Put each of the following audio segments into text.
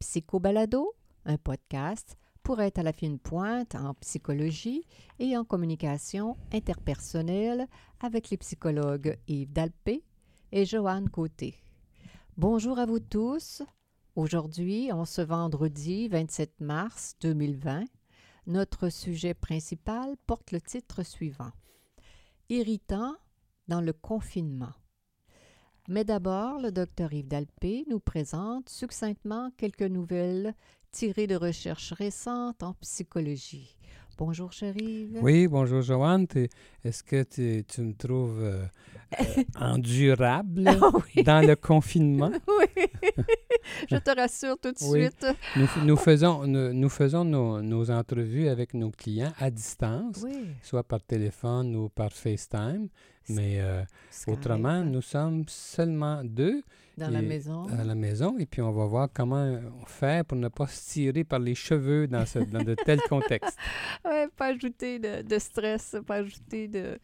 Psychobalado, un podcast pour être à la fine pointe en psychologie et en communication interpersonnelle avec les psychologues Yves Dalpé et Joanne Côté. Bonjour à vous tous. Aujourd'hui, en ce vendredi 27 mars 2020, notre sujet principal porte le titre suivant Irritant dans le confinement. Mais d'abord, le docteur Yves Dalpé nous présente succinctement quelques nouvelles tirées de recherches récentes en psychologie. Bonjour, chérie. Oui, bonjour, Joanne. Est-ce que tu me trouves euh, euh, endurable Ah oui. dans le confinement? oui, je te rassure tout de Oui. suite. Nous, nous faisons, nous, nous faisons nos, nos entrevues avec nos clients à distance, Oui. soit par téléphone ou par FaceTime. Mais euh, autrement, nous sommes seulement deux dans la maison. à la maison et puis on va voir comment faire pour ne pas se tirer par les cheveux dans, ce, dans de tels contextes. Oui, pas ajouter de, de stress, pas ajouter de,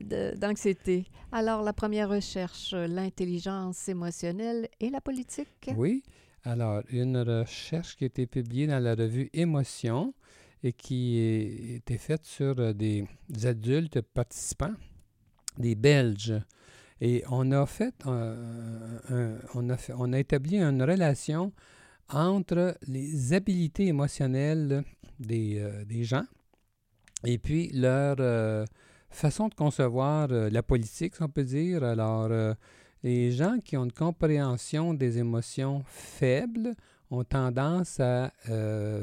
de- d'anxiété. Alors, la première recherche, euh, l'intelligence émotionnelle et la politique. Oui. Alors, une recherche qui a été publiée dans la revue Émotion et qui a été faite sur euh, des adultes participants, des Belges. Et on a fait, euh, un- on a fait- on a établi une relation entre les habiletés émotionnelles des, euh, des gens et puis leur euh, façon de concevoir la politique, si on peut dire. Alors, les gens qui ont une compréhension des émotions faibles ont tendance à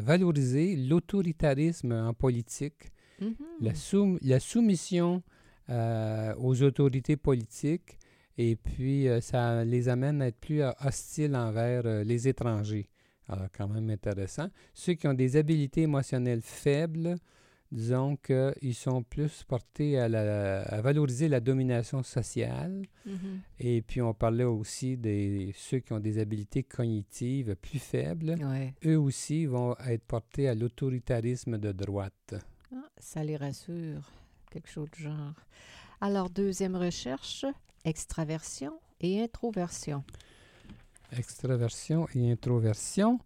valoriser l'autoritarisme en politique, Mhm. la, soum- la soumission aux autorités politiques, et puis euh, ça les amène à être plus euh, hostiles envers euh, les étrangers. Alors, quand même intéressant. Ceux qui ont des habiletés émotionnelles faibles, disons qu'ils sont plus portés à, la- à valoriser la domination sociale. Mhm. Et puis, on parlait aussi des ceux qui ont des habiletés cognitives plus faibles. Ouais. Eux aussi vont être portés à l'autoritarisme de droite. Ah, ça les rassure, quelque chose du genre. Alors, deuxième recherche, extraversion et introversion. Extraversion et introversion.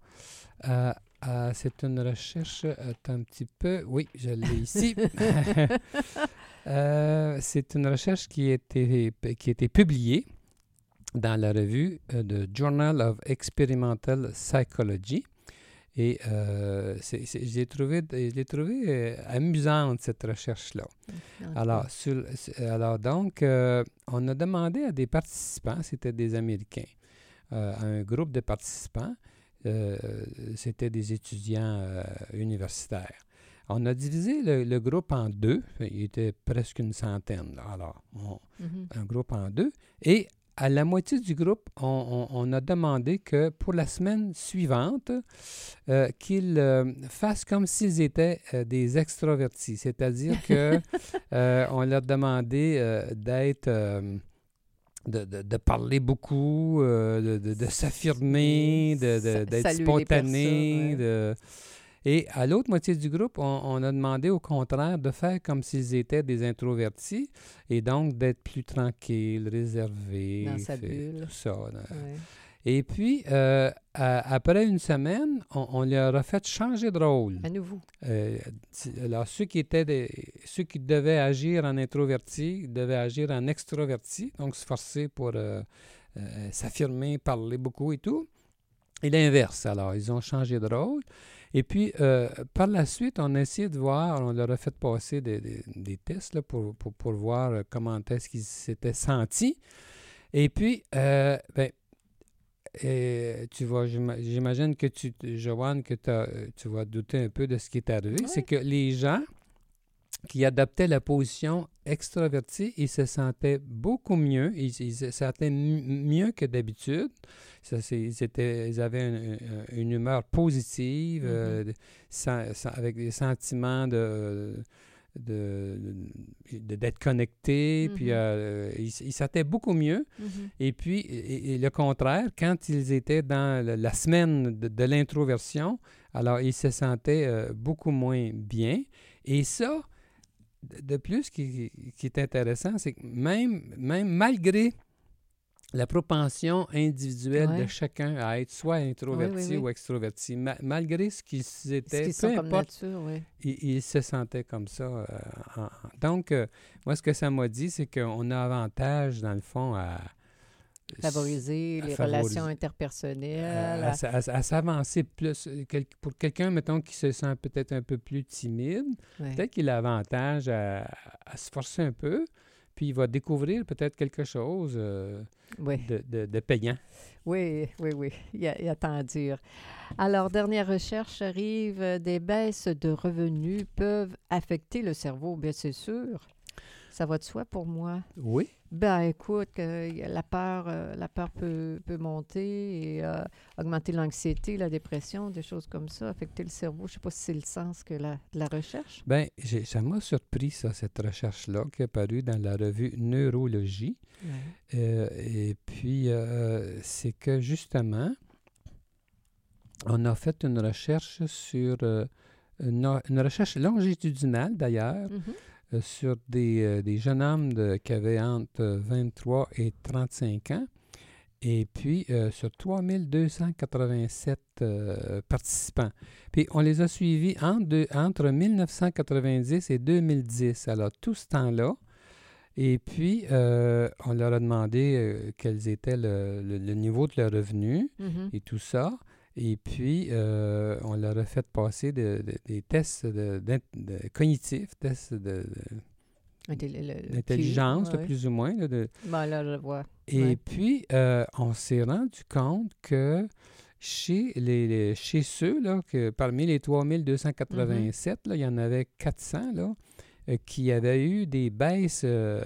Euh, euh, c'est une recherche, attends un petit peu, oui, je l'ai ici. Euh, c'est une recherche qui a été, qui a été publiée dans la revue euh, de Journal of Experimental Psychology. Et euh, l'ai trouvé, je trouvé euh, amusante, cette recherche-là. Alors, sur- s- alors donc, euh, on a demandé à des participants, c'était des Américains, euh, à un groupe de participants, euh, c'était des étudiants euh, universitaires. On a divisé le, le groupe en deux, il était presque une centaine. là. Alors, on- mhm. un groupe en deux. Et à la moitié du groupe, on, on- on a demandé que pour la semaine suivante, euh, qu'ils euh, fassent comme s'ils étaient euh, des extrovertis. C'est-à-dire que on leur demandait d'être... de, de- de parler beaucoup, de, de- s'affirmer, d'être spontané. de- Et à l'autre moitié du groupe, on, on a demandé au contraire de faire comme s'ils étaient des introvertis et donc d'être plus tranquille, réservé. Dans sa fait- bulle. Tout ça. Ouais. Et puis, euh, à- après une semaine, on, on leur a fait changer de rôle. À nouveau. Euh, alors, ceux qui, étaient des- ceux qui devaient agir en introverti devaient agir en extroverti, donc se forcer pour euh, s'affirmer, parler beaucoup et tout. Et l'inverse, alors, ils ont changé de rôle. Et puis, euh, par la suite, on a essayé de voir, on leur a fait passer des, des- des tests là, pour, pour, pour voir euh, comment est-ce qu'ils s'étaient sentis. Et puis, euh, ben, euh, tu vois, j'ima- j'imagine que tu, Joanne, que tu vas douter un peu de ce qui est arrivé. C'est que les gens qui adoptaient la position extravertie, ils se sentaient beaucoup mieux, ils, ils se sentaient m- mieux que d'habitude. Ils, ils avaient une, humeur positive, euh, sans- sans- avec des sentiments de, de, de- d'être connectés, puis Mhm. euh, ils, ils sentaient beaucoup mieux. Mhm. Et puis, et, et le contraire, quand ils étaient dans la, la semaine de, de l'introversion, alors ils se sentaient euh, beaucoup moins bien. Et ça, de plus, ce qui, qui est intéressant, c'est que même, même malgré la propension individuelle de chacun à être soit introverti oui, oui. ou extroverti, ma- malgré ce qu'ils Ce étaient, qui peu sont comme importe nature, oui. il, il se sentait comme ça. euh, en- en- donc, euh, moi, ce que ça m'a dit, c'est qu'on a avantage, dans le fond, à... Favoriser les favoriser- relations interpersonnelles. à, à- à- à s'avancer plus. Quel- pour quelqu'un, mettons, qui se sent peut-être un peu plus timide, ouais. peut-être qu'il a avantage à, se forcer un peu, puis il va découvrir peut-être quelque chose euh, Oui. de, de- de payant. Oui, oui, oui, il y, a, il y a tant à dire. Alors, dernière recherche arrive, euh, des baisses de revenus peuvent affecter le cerveau, bien c'est sûr. Ça va de soi pour moi? Oui. Ben écoute, euh, la peur, euh, la peur peut, peut monter et euh, augmenter l'anxiété, la dépression, des choses comme ça, affecter le cerveau. Je ne sais pas si c'est le sens que la, de la recherche. Ben, j'ai- ça m'a surpris, ça, cette recherche-là, qui est parue dans la revue Neurologie. Et puis, c'est que justement, on a fait une recherche sur, une, une recherche longitudinale d'ailleurs, Mhm. euh, sur des, euh, des jeunes hommes de- qui avaient entre 23 et 35 ans. Et puis, euh, sur 3287 euh, participants. Puis, on les a suivis entre, deux- entre 1990 et 2010. Alors, tout ce temps-là. Et puis, euh, on leur a demandé euh, quels étaient le, le- le niveau de leurs revenus Mhm. et tout ça. Et puis, euh, on leur a fait passer de- de- des tests de, cognitifs, tests d'intelligence, ouais. plus ou moins. là, de- Ben là, je vois. et Ouais. puis, euh, on s'est rendu compte que chez, les, les- chez ceux, là, que parmi les 3287, là, il y en avait 400 là, euh, qui avaient eu des baisses De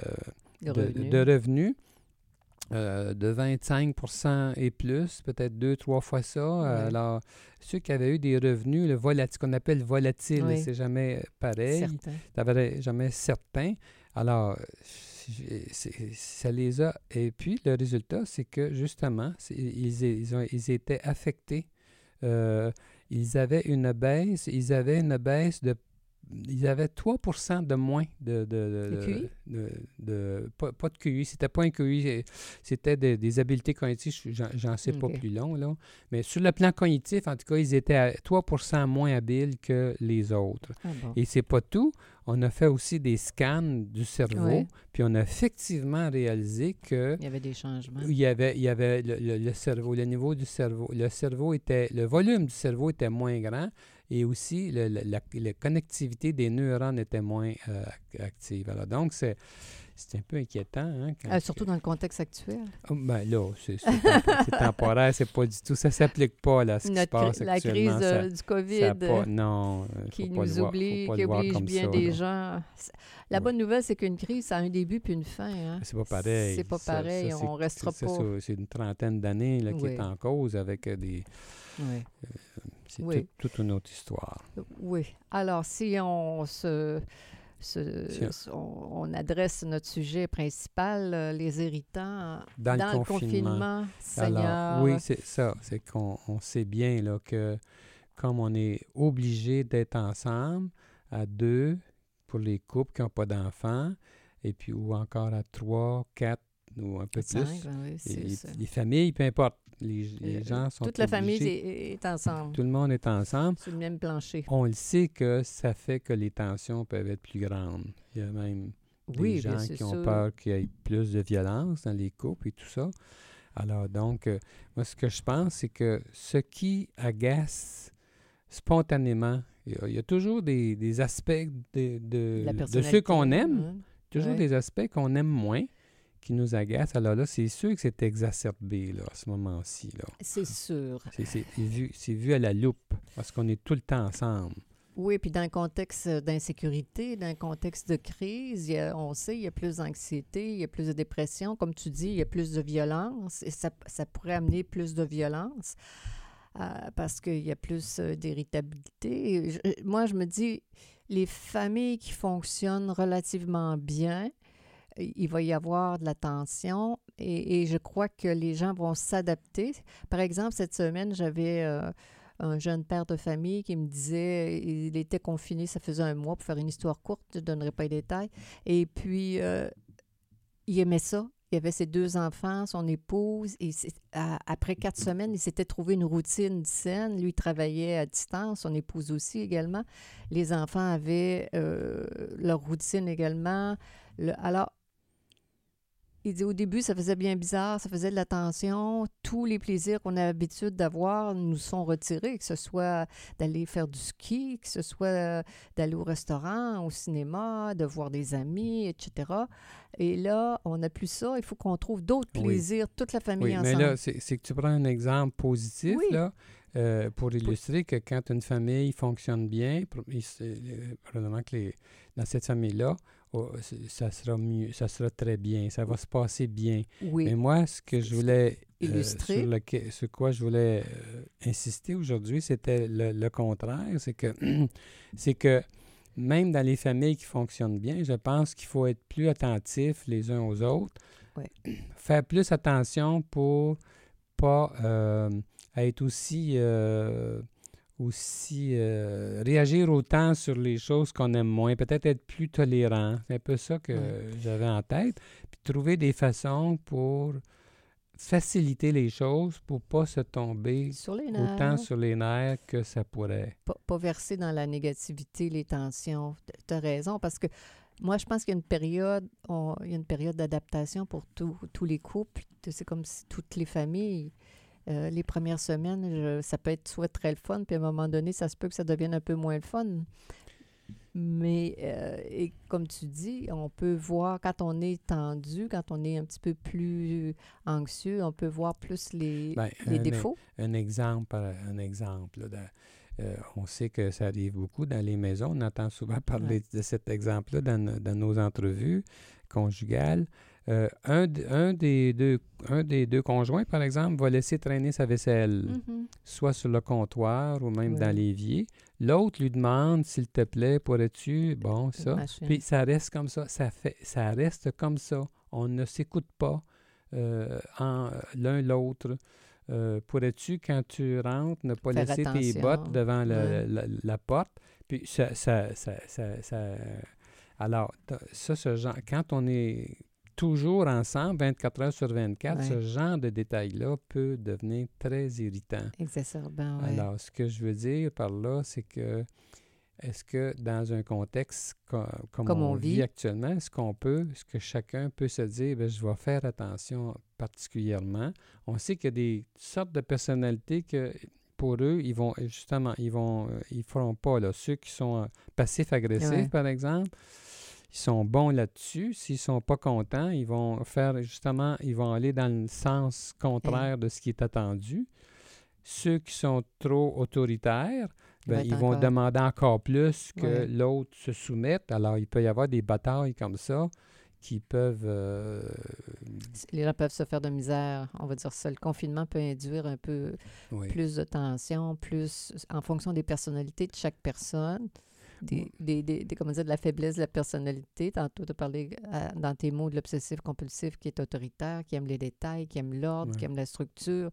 de, revenus. de revenus euh, de 25% et plus, peut-être deux, trois fois ça. Ouais. Alors, ceux qui avaient eu des revenus, le volat- ce qu'on appelle volatile, Oui. c'est jamais pareil. Certain. Jamais certain. Alors, ça les a. Et puis, le résultat, c'est que justement, c'est- ils, ils, ont, ils étaient affectés. Euh, ils avaient une baisse, ils avaient une baisse de. Ils avaient 3 de moins de. de, de, De QI? de- de- pas, pas de QI, c'était pas un QI, c'était des, des habiletés cognitives, j'en, sais pas plus long, là. Mais sur le plan cognitif, en tout cas, ils étaient à 3% moins habiles que les autres. Ah bon. Et c'est pas tout. On a fait aussi des scans du cerveau, Ouais. puis on a effectivement réalisé que Il y avait des changements. il y avait, il y avait le, le- le cerveau, le niveau du cerveau, le cerveau était, le volume du cerveau était moins grand et aussi le- le- la, la connectivité des neurones était moins euh, ac- active. Alors donc c'est c'est un peu inquiétant. Hein, quand- Ah, surtout dans le contexte actuel. Oh, ben là, c'est c'est tempo- c'est temporaire, c'est pas du tout, ça s'applique pas là, ce qui se Notre passe la actuellement. crise ça- euh, du ça COVID pas- euh, non, euh, qui nous pas qui oblige bien ça, des là. gens. La Ouais. bonne nouvelle, c'est qu'une crise, ça a un début puis une fin. Hein. C'est pas pareil. C'est pas Ça- ça, pareil, c'est- on restera pas. c'est ça, une trentaine d'années qui Oui. est en cause avec euh, des. Ouais. C'est Oui. tout- toute une autre histoire. Oui. Alors, si on se, on- se- on, on adresse notre sujet principal, euh, les irritants, Dans, dans le confinement. Seigneur. Alors, oui, c'est ça. C'est qu'on on sait bien là, que comme on est obligé d'être ensemble à deux pour les couples qui n'ont pas d'enfants, et puis ou encore à trois, quatre ou un peu Cinq, plus. ben oui, Et les familles, peu importe. Les, les Euh, gens sont Toute la famille est, est ensemble, Tout le monde est ensemble. sur le même plancher. On le sait que ça fait que les tensions peuvent être plus grandes. Il y a même des gens bien qui ont sûr. peur qu'il y ait plus de violence dans les couples et tout ça. Alors donc, euh, moi ce que je pense, c'est que ce qui agace spontanément, il y a, il y a toujours des, des aspects de, ceux qu'on aime, hein. toujours Ouais. des aspects qu'on aime moins qui nous agacent. Alors là, c'est sûr que c'est exacerbé là, à ce moment-ci. Là. C'est sûr. C'est, vu, vu à la loupe parce qu'on est tout le temps ensemble. Oui, puis dans un contexte d'insécurité, dans un contexte de crise, il y a- on sait il y a plus d'anxiété, il y a plus de dépression. Comme tu dis, il y a plus de violence et ça, ça pourrait amener plus de violence. euh, parce qu'il y a plus euh, d'irritabilité. Moi, je me dis, les familles qui fonctionnent relativement bien, il va y avoir de la tension et, je crois que les gens vont s'adapter. Par exemple, cette semaine, j'avais euh, un jeune père de famille qui me disait, il était confiné, ça faisait un mois, pour faire une histoire courte, je ne donnerai pas les détails. Et puis, euh, il aimait ça. Il avait ses deux enfants, son épouse, et après quatre semaines, il s'était trouvé une routine saine. Lui il travaillait à distance, son épouse aussi également. Les enfants avaient euh, leur routine également. Le- alors, il dit au début, ça faisait bien bizarre, ça faisait de la tension. Tous les plaisirs qu'on a l'habitude d'avoir nous sont retirés, que ce soit d'aller faire du ski, que ce soit euh, d'aller au restaurant, au cinéma, de voir des amis, etc. Et là, on n'a plus ça. Il faut qu'on trouve d'autres Oui. plaisirs, toute la famille Oui, mais ensemble. là, c'est que tu prends un exemple positif, Oui. là, euh, pour illustrer que quand une famille fonctionne bien, euh, probablement que les, dans cette famille-là, oh, ça sera mieux, ça sera très bien, ça va se passer bien. oui, Mais moi, ce que je voulais, euh, Illustrer. sur, lequel- sur quoi je voulais euh, insister aujourd'hui, c'était le, le contraire, c'est que, c'est que même dans les familles qui fonctionnent bien, je pense qu'il faut être plus attentif les uns aux autres, faire plus attention pour pas euh, être aussi euh, aussi euh, réagir autant sur les choses qu'on aime moins, peut-être être plus tolérant. C'est un peu ça que j'avais en tête. Puis trouver des façons pour faciliter les choses pour pas se tomber sur les nerfs. autant sur les nerfs que ça pourrait. pas, pas verser dans la négativité, les tensions. Tu as raison, parce que moi, je pense qu'il y a une période, on- il y a une période d'adaptation pour tous tous les couples. C'est comme si toutes les familles, euh, les premières semaines, je- ça peut être soit très le fun, puis à un moment donné, ça se peut que ça devienne un peu moins le fun. Mais, euh, et comme tu dis, on peut voir quand on est tendu, quand on est un petit peu plus anxieux, on peut voir plus les, Ben, les un- défauts. Un exemple, par- un exemple. là, euh, on sait que ça arrive beaucoup dans les maisons. On entend souvent parler de cet exemple-là dans, dans nos entrevues conjugales. Euh, un, des deux, un des deux conjoints, par exemple, va laisser traîner sa vaisselle, Mhm. soit sur le comptoir ou même Oui. dans l'évier. L'autre lui demande, s'il te plaît, pourrais-tu, bon, ça. Puis ça reste comme ça, ça, fait, ça reste comme ça. On ne s'écoute pas euh, l'un l'autre. Euh, Pourrais-tu, quand tu rentres, ne pas Faire laisser tes bottes devant le- Ouais. la, la porte? Puis ça, ça, ça, ça- ça- alors, ça, ce genre, quand on est toujours ensemble, 24 heures sur 24, Ouais. ce genre de détails-là peut devenir très irritant. Exacerbant. Alors, ce que je veux dire par là, c'est que est-ce que dans un contexte co- comme, Comme on, on vit vit. actuellement, est-ce qu'on peut, est-ce que chacun peut se dire, ben, je vais faire attention particulièrement? On sait qu'il y a des sortes de personnalités que pour eux, ils vont justement, ils vont, euh, ils feront pas là. Ceux qui sont euh, passifs-agressifs, Ouais. par exemple, ils sont bons là-dessus. S'ils sont pas contents, ils vont faire justement, ils vont aller dans le sens contraire de ce qui est attendu. Ceux qui sont trop autoritaires, ben, ils vont demander encore plus que l'autre se soumette. Alors, il peut y avoir des batailles comme ça qui peuvent... euh, Les gens peuvent se faire de misère, on va dire ça. Le confinement peut induire un peu oui. plus de tension, plus en fonction des personnalités de chaque personne, des, des, des- des- comment dire, de la faiblesse de la personnalité. Tantôt, tu as parlé euh, dans tes mots de l'obsessif-compulsif qui est autoritaire, qui aime les détails, qui aime l'ordre, Ouais. qui aime la structure.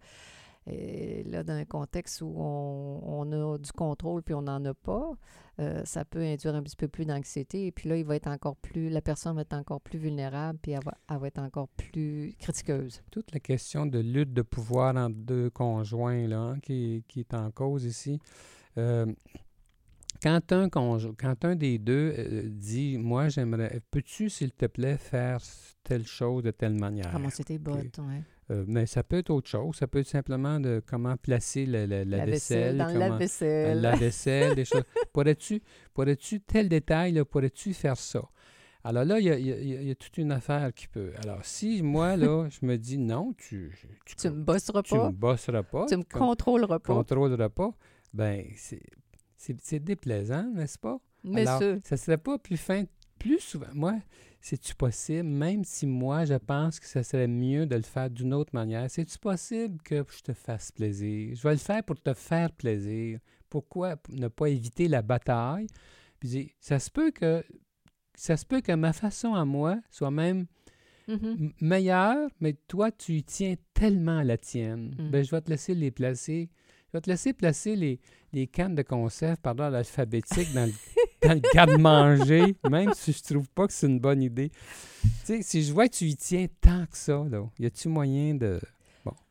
Et là, dans un contexte où on, on a du contrôle puis on n'en a pas, euh, ça peut induire un petit peu plus d'anxiété. Et puis là, il va être encore plus, la personne va être encore plus vulnérable puis elle va, elle va être encore plus critiqueuse. toute la question de lutte de pouvoir entre deux conjoints là, hein, qui, qui est en cause ici. Euh, quand, un quand un des deux euh, dit Moi, j'aimerais, peux-tu, s'il te plaît, faire telle chose de telle manière? Tes bottes, ouais. Euh, Mais ça peut être autre chose. Ça peut être simplement de comment placer la, la- la vaisselle. dans le comment- lave-vaisselle. Euh, la vaisselle, des choses. Pourrais-tu, pourrais-tu, tel détail, là, pourrais-tu faire ça? Alors là, il y a, il y a- il y toute une affaire qui peut. Alors, si moi, là, je me dis non, tu tu, Tu me bosseras tu pas, me bosseras pas, tu me con- contrôleras pas. contrôleras pas, ben c'est déplaisant, n'est-ce pas? Mais Alors, ça, ça serait pas plus fin, plus souvent. Moi, c'est-tu possible, même si moi, je pense que ça serait mieux de le faire d'une autre manière, c'est-tu possible que je te fasse plaisir? Je vais le faire pour te faire plaisir. Pourquoi ne pas éviter la bataille? Puis ça se peut que ça se peut que ma façon à moi soit même Mhm. meilleure, mais toi, tu y tiens tellement à la tienne. Mm. Ben, je vais te laisser les placer. Je vais te laisser placer les, les cannes de conserve par ordre alphabétique dans le, dans le garde-manger, même si je trouve pas que c'est une bonne idée. Tu sais, si je vois que tu y tiens tant que ça, là, y a-tu moyen de...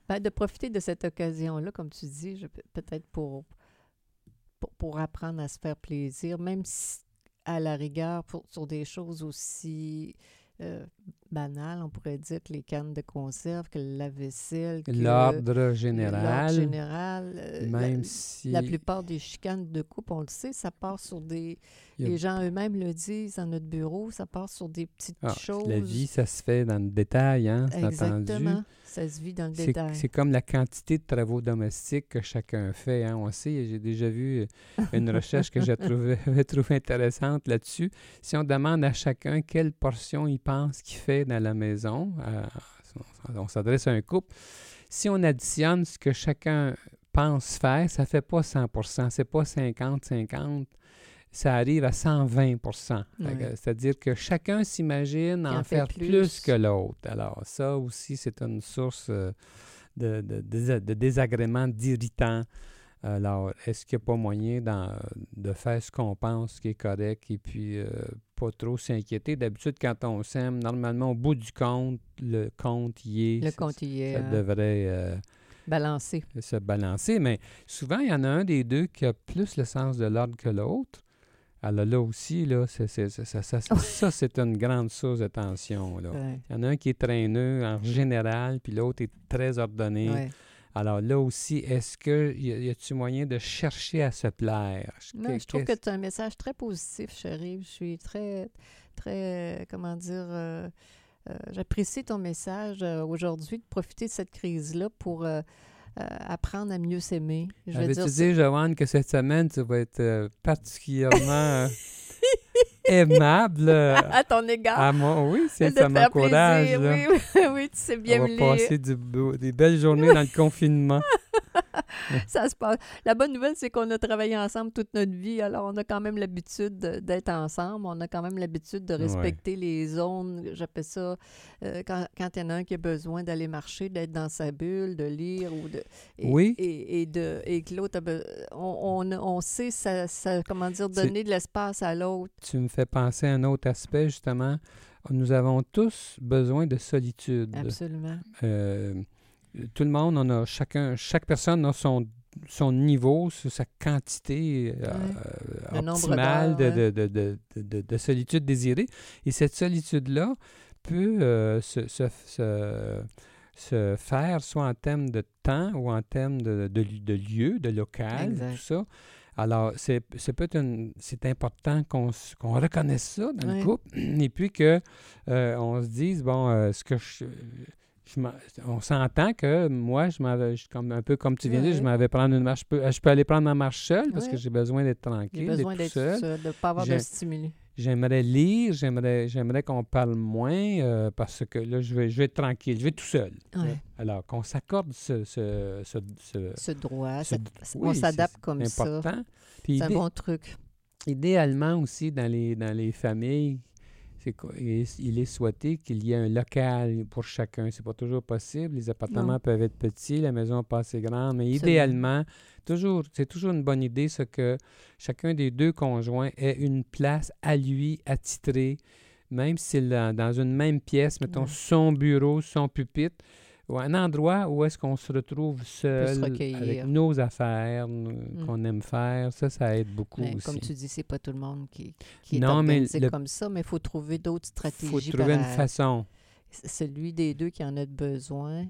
Ben, de profiter de cette occasion-là, comme tu dis, peut-être pour, pour, pour apprendre à se faire plaisir, même si, à la rigueur, pour, sur des choses aussi euh, banales, on pourrait dire que les cannes de conserve, que la vaisselle, que L'ordre l'ordre général, général, euh, la- même si... La plupart des chicanes de couple, on le sait, ça part sur des... A- Les gens eux-mêmes le disent dans notre bureau, ça part sur des petites Ah, choses. la vie, ça se fait dans le détail, hein, attendu. Ça se vit dans le C'est- détail. C'est comme la quantité de travaux domestiques que chacun fait. hein. On sait, j'ai déjà vu euh, une recherche que j'ai trouvé, j'avais trouvé intéressante là-dessus. Si on demande à chacun quelle portion il pense qu'il fait dans la maison, euh, on s'adresse à un couple, si on additionne ce que chacun pense faire, ça fait pas 100% c'est pas 50-50, ça arrive à 120 Fait que, Ouais. C'est-à-dire que chacun s'imagine en, faire plus. plus. que l'autre. Alors, ça aussi, c'est une source euh, de, de, de désagrément, d'irritant. Alors, est-ce qu'il n'y a pas moyen de faire ce qu'on pense qui est correct et puis euh, pas trop s'inquiéter? D'habitude, quand on s'aime, normalement, au bout du compte, le compte y est. Le compte y est Ça hein, devrait euh, balancé. se balancer, mais souvent, il y en a un des deux qui a plus le sens de l'ordre que l'autre. Alors là aussi, là, c'est- c'est- c'est- ça, ça, ça, ça, c'est une grande source de tension. là. Ouais, Il y en a un qui est traîneux en général, puis l'autre est très ordonné. ouais. Alors là aussi, est-ce que y a-t-il moyen de chercher à se plaire? Non, je trouve que as un message très positif, chérie. Je suis très, très, euh, comment dire, euh, euh, j'apprécie ton message euh, aujourd'hui de profiter de cette crise-là pour euh, apprendre à mieux s'aimer. Je Avais-tu dire dit, Joanne, que cette semaine, tu vas être euh, particulièrement euh, aimable à ton égard. à moi? Oui, c'est ça m'encourage. Oui, oui, oui, tu sais bien On va lire. passer du beau- des belles journées dans le confinement. Ça se passe. La bonne nouvelle, c'est qu'on a travaillé ensemble toute notre vie. Alors, on a quand même l'habitude de- d'être ensemble. On a quand même l'habitude de Ouais. respecter les zones. J'appelle ça euh, quand, quand il y en a un qui a besoin d'aller marcher, d'être dans sa bulle, de lire ou de. Et, Oui. Et, et de, et que l'autre on, on, on sait, ça, ça- comment dire, donner de l'espace à l'autre. Tu me fais penser à un autre aspect, justement. Nous avons tous besoin de solitude. Absolument. Euh, tout le monde, on a chacun, chaque personne a son, son niveau, sa quantité euh, Ouais. Nombre optimale de, de, de, de, de- de solitude désirée. Et cette solitude-là peut euh, se, se, se- se faire soit en termes de temps ou en termes de, de, li- de lieu, de local, Exact. tout ça. Alors, c'est c'est peut-être une- c'est important qu'on qu'on reconnaisse ça dans le couple et puis que euh, on se dise, bon, euh, ce que je, je on s'entend que moi, je m'avais, comme, un peu comme tu viens de dire, je m'avais prendre une marche, je peux, je peux aller prendre ma marche seule parce que j'ai besoin d'être J'ai tranquille, besoin d'être seul. seul, de ne pas avoir de J'ai- stimuli. J'aimerais lire, j'aimerais, j'aimerais qu'on parle moins euh, parce que là, je vais, je vais être tranquille, je vais tout seul. Alors, qu'on s'accorde ce, ce, ce- ce- Ce droit, ce- on s'adapte comme ça. important. Puis C'est un bon truc. idéalement aussi, dans les, dans les familles, il est- est souhaité qu'il y ait un local pour chacun. C'est pas toujours possible. Les appartements Non. peuvent être petits, la maison pas assez grande, mais Absolument. idéalement, toujours, c'est toujours une bonne idée, ce que chacun des deux conjoints ait une place à lui attitrée, même si c'est dans dans une même pièce, mettons Ouais. son bureau, son pupitre, un endroit où est-ce qu'on se retrouve seul avec nos affaires Mm. qu'on aime faire. Ça, ça aide beaucoup Mais aussi. comme tu dis, c'est pas tout le monde qui, qui est Non, mais organisé le- comme ça, mais il faut trouver d'autres Il stratégies. faut trouver une par- façon. Celui des deux qui en a besoin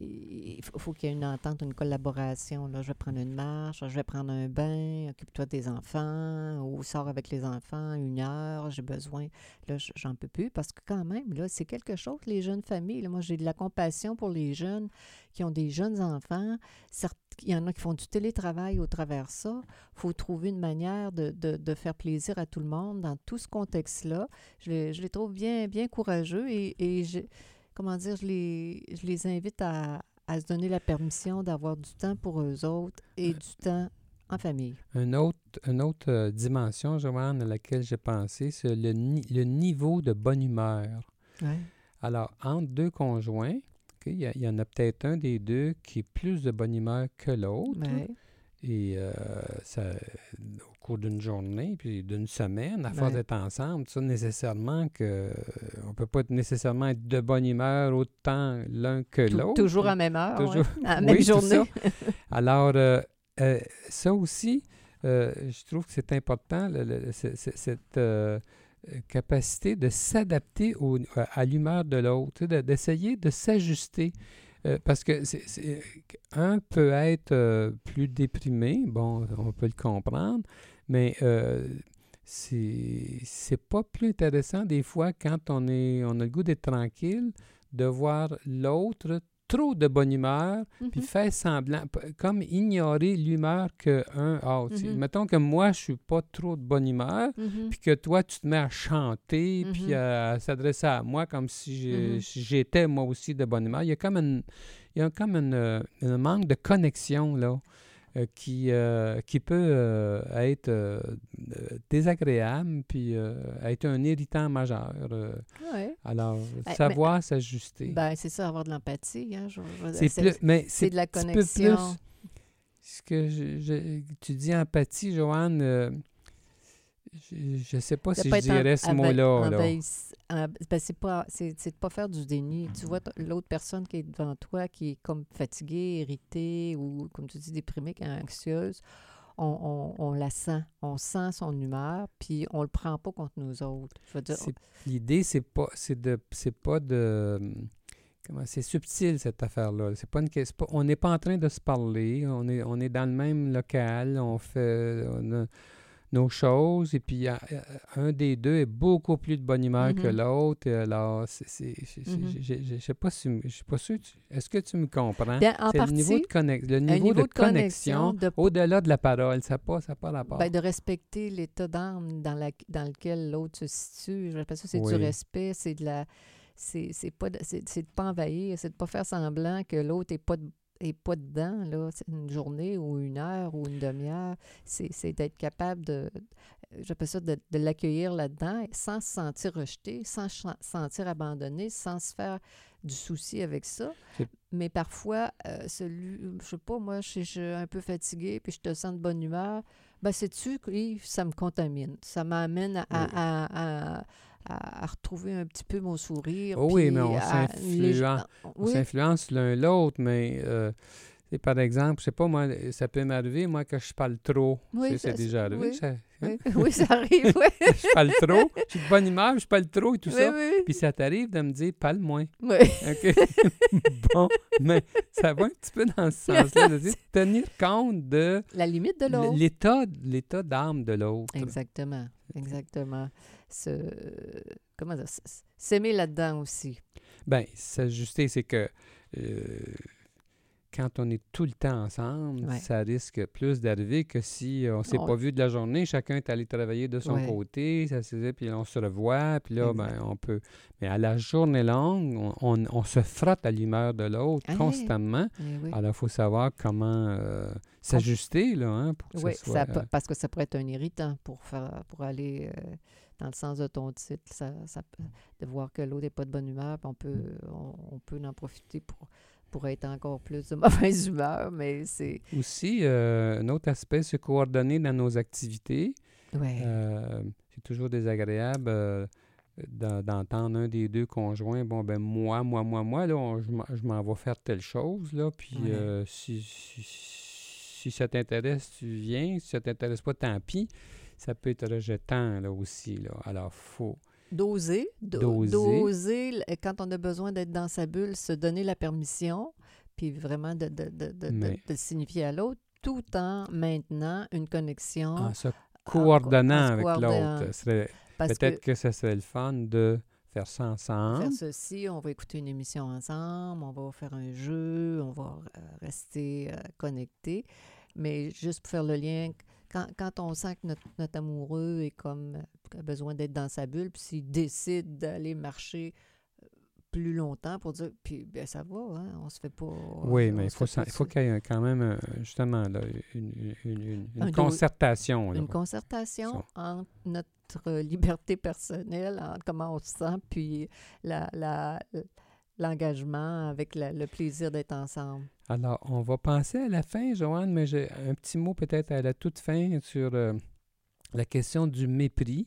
il faut, qu'il y ait une entente, une collaboration. Là, je vais prendre une marche, je vais prendre un bain, occupe-toi des enfants, ou sors avec les enfants une heure, j'ai besoin. Là, j'en peux plus parce que quand même, là, c'est quelque chose, les jeunes familles. moi, j'ai de la compassion pour les jeunes qui ont des jeunes enfants. Certes, il y en a qui font du télétravail au travers ça. Il faut trouver une manière de, de- faire plaisir à tout le monde dans tout ce contexte-là. Je je les trouve bien, bien courageux et, comment dire, je les, je les invite à, à se donner la permission d'avoir du temps pour eux autres et du temps en famille. Une autre, une autre euh, dimension, Joanne, à laquelle j'ai pensé, c'est le, ni- le niveau de bonne humeur. Alors, entre deux conjoints, il y, en a peut-être un des deux qui est plus de bonne humeur que l'autre. Ouais. Et euh, ça, au cours d'une journée, puis d'une semaine, à force Ouais. d'être ensemble, ça nécessairement que on peut pas être nécessairement être de bonne humeur autant l'un que l'autre. toujours à même heure, Toujours- ouais, à la même journée. Alors, euh, euh, ça aussi, euh, je trouve que c'est important, le- le- cette euh, euh, capacité de s'adapter à, l'humeur de l'autre, d'essayer de s'ajuster. Euh, parce que un peut être euh, plus déprimé, bon, on peut le comprendre, mais euh, c'est pas plus intéressant des fois quand on, est, on a le goût d'être tranquille, de voir l'autre trop de bonne humeur, puis Mhm. faire semblant, comme ignorer l'humeur qu'un a. Mhm. Mettons que moi, je suis pas trop de bonne humeur, Mhm. puis que toi, tu te mets à chanter, puis Mhm. à s'adresser à moi comme si j'étais moi aussi de bonne humeur. Il y a comme une, il y a comme une, un manque de connexion, là, qui, euh, qui peut euh, être euh, euh, désagréable, puis euh, être un irritant majeur. euh. Ouais. alors, mais- savoir s'ajuster. Ben, c'est ça, avoir de l'empathie. Hein, c'est de la peu connexion. plus ce que je, je- tu dis empathie, Joanne, euh, je ne sais pas si je en- dirais ce mot-là. ben, c'est pas c'est de pas faire du déni. Tu vois l'autre personne qui est devant toi qui est comme fatiguée, irritée ou comme tu dis déprimée, anxieuse. On, on- on la sent, on sent son humeur, puis on le prend pas contre nous autres. L'idée, c'est pas, c'est de, c'est pas de, comment, c'est subtil cette affaire-là. C'est pas une, que- c'est pas- on n'est pas en train de se parler. On est, on est dans le même local. On fait on a nos choses. Et puis, un des deux est beaucoup plus de bonne humeur que Mhm. l'autre. Alors, Mhm. je- je je sais pas si, je suis pas sûr. Est-ce que tu me comprends? bien, en c'est partie, le niveau de, connex- le niveau niveau de, de connexion, connexion, de- au-delà de la parole. Ça n'a pas, ça a pas rapport. Ben, de respecter l'état d'âme dans, la, dans lequel l'autre se situe. J'appelle ça, c'est Oui. du respect, c'est de la. C'est pas de, de pas envahir, c'est de pas faire semblant que l'autre est pas de- est pas dedans, là, c'est une journée ou une heure ou une demi-heure. C'est, c'est d'être capable de, j'appelle ça, de, de l'accueillir là-dedans sans se sentir rejeté, sans se sentir abandonné, sans se faire du souci avec ça. C'est- Mais parfois, euh, celui, je sais pas, moi, je suis- un peu fatiguée, puis je te sens de bonne humeur. Ben, sais-tu, Yves, ça me contamine. Ça m'amène à, à- Oui. à- à- à- à retrouver un petit peu mon sourire. Oh oui, mais on Oui, s'influence l'un l'autre, mais euh, par exemple, je sais pas, moi, ça peut m'arriver, moi, que je parle trop. Oui, c'est déjà arrivé. oui. ça, hein? oui, oui, ça arrive, oui. je parle trop, je suis de bonne humeur, je parle trop et tout ça. oui, Puis ça t'arrive de me dire, parle moins. oui. OK? bon, mais ça va un petit peu dans ce sens-là, de dire, tenir compte de La limite de l'autre. l'état l'état d'âme de l'autre. Exactement, exactement. Se, comment dire, s'aimer là-dedans aussi. Ben, s'ajuster, c'est que euh, quand on est tout le temps ensemble, Ouais. ça risque plus d'arriver que si on s'est On- pas vu de la journée, chacun est allé travailler de son Ouais. côté, ça se puis on se revoit, puis là, ben, on peut... Mais à la journée longue, on, on- on se frotte à l'humeur de l'autre Ah, constamment. Eh oui. Alors, il faut savoir comment euh, s'ajuster, là, hein, pour que Oui, ce soit... ça peut- parce que ça pourrait être un irritant pour, faire, pour aller euh, dans le sens de ton titre. Ça, de voir que l'autre n'est pas de bonne humeur, puis on peut, on, on peut en profiter pour, pour être encore plus de mauvaise humeur, mais c'est... Aussi, euh, un autre aspect, se coordonner dans nos activités. Ouais. Euh, c'est toujours désagréable euh, d'en- d'entendre un des deux conjoints, bon, ben moi, moi, moi, moi, là, on- je m'en- vais faire telle chose, là, puis Ouais. si, si, si ça t'intéresse, tu viens, si ça t'intéresse pas, tant pis. Ça peut être rejetant, là, aussi, là. Alors, faut... Doser, do- Doser. quand on a besoin d'être dans sa bulle, se donner la permission, puis vraiment de, de, de, de, Mais- signifier à l'autre, tout en maintenant une connexion. En se coordonnant en se avec l'autre. Peut-être que que ce serait le fun de faire ça ensemble. faire ceci, on va écouter une émission ensemble, on va faire un jeu, on va euh, rester euh, connecté. Mais juste pour faire le lien, quand, quand on sent que notre, notre amoureux est comme euh, a besoin d'être dans sa bulle, puis s'il décide d'aller marcher euh, plus longtemps pour dire, puis ben, ça va, hein, on se fait pas. Oui, mais il faut, ça- faut qu'il y ait quand même, euh, justement, là, une, une- une- concertation. là. Une concertation entre notre liberté personnelle, entre comment on se sent, puis la, la- l'engagement avec la- le plaisir d'être ensemble. Alors, on va penser à la fin, Joanne, mais j'ai un petit mot peut-être à la toute fin sur euh, la question du mépris.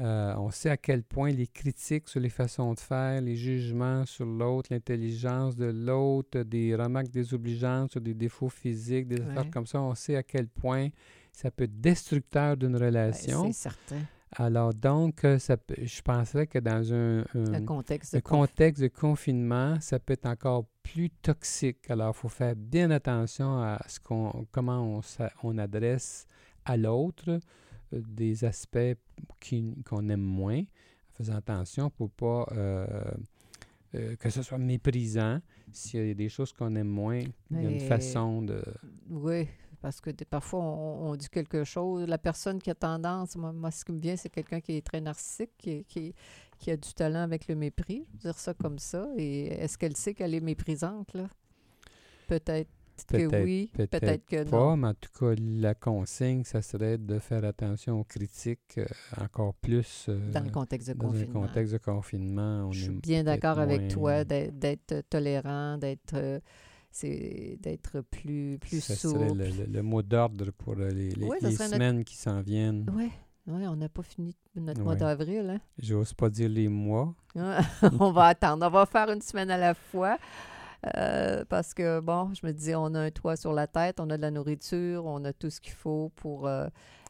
Euh, on sait à quel point les critiques sur les façons de faire, les jugements sur l'autre, l'intelligence de l'autre, des remarques désobligeantes sur des défauts physiques, des affaires Ouais. comme ça, on sait à quel point ça peut être destructeur d'une Ben, relation. C'est certain. Alors, donc, euh, ça je penserais que dans un, conf- contexte de confinement, ça peut être encore plus toxique. Alors, il faut faire bien attention à ce qu'on, comment on, on adresse à l'autre euh, des aspects qui- qu'on aime moins, en faisant attention pour pas euh, euh, que ce soit méprisant. S'il y a des choses qu'on aime moins, il y a une façon de... Oui, parce que des- parfois, on, on dit quelque chose. La personne qui a tendance, moi, moi, ce qui me vient, c'est quelqu'un qui est très narcissique, qui, qui, qui a du talent avec le mépris. Je veux dire ça comme ça. Et est-ce qu'elle sait qu'elle est méprisante, là? Peut-être que oui, peut-être peut-être que pas, non. mais en tout cas, la consigne, ça serait de faire attention aux critiques euh, encore plus euh, Dans le contexte de dans confinement. contexte de confinement. On Je suis bien d'accord avec moins- toi d'être- d'être tolérant, d'être euh, c'est d'être plus, plus Ce souple. serait le, le- le mot d'ordre pour euh, les, les- Ouais, ça les serait notre- semaines qui s'en viennent. Oui, ouais, on n'a pas fini notre mois d'avril. Hein? J'ose pas dire les mois. on va attendre. On va faire une semaine à la fois. euh, parce que, bon, je me dis, on a un toit sur la tête, on a de la nourriture, on a tout ce qu'il faut pour euh,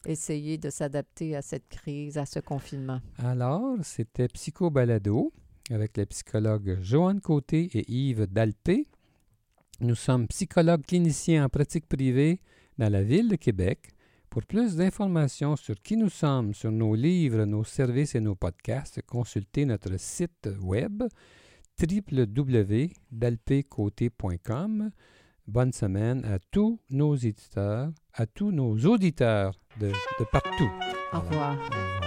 essayer de s'adapter à cette crise, à ce confinement. Alors, c'était Psycho Balado avec les psychologues Joanne Côté et Yves Dalpé. Nous sommes psychologues cliniciens en pratique privée dans la ville de Québec. Pour plus d'informations sur qui nous sommes, sur nos livres, nos services et nos podcasts, consultez notre site web www.dalpécôté.com. Bonne semaine à tous nos éditeurs, à tous nos auditeurs de, de partout. Au revoir. Au revoir.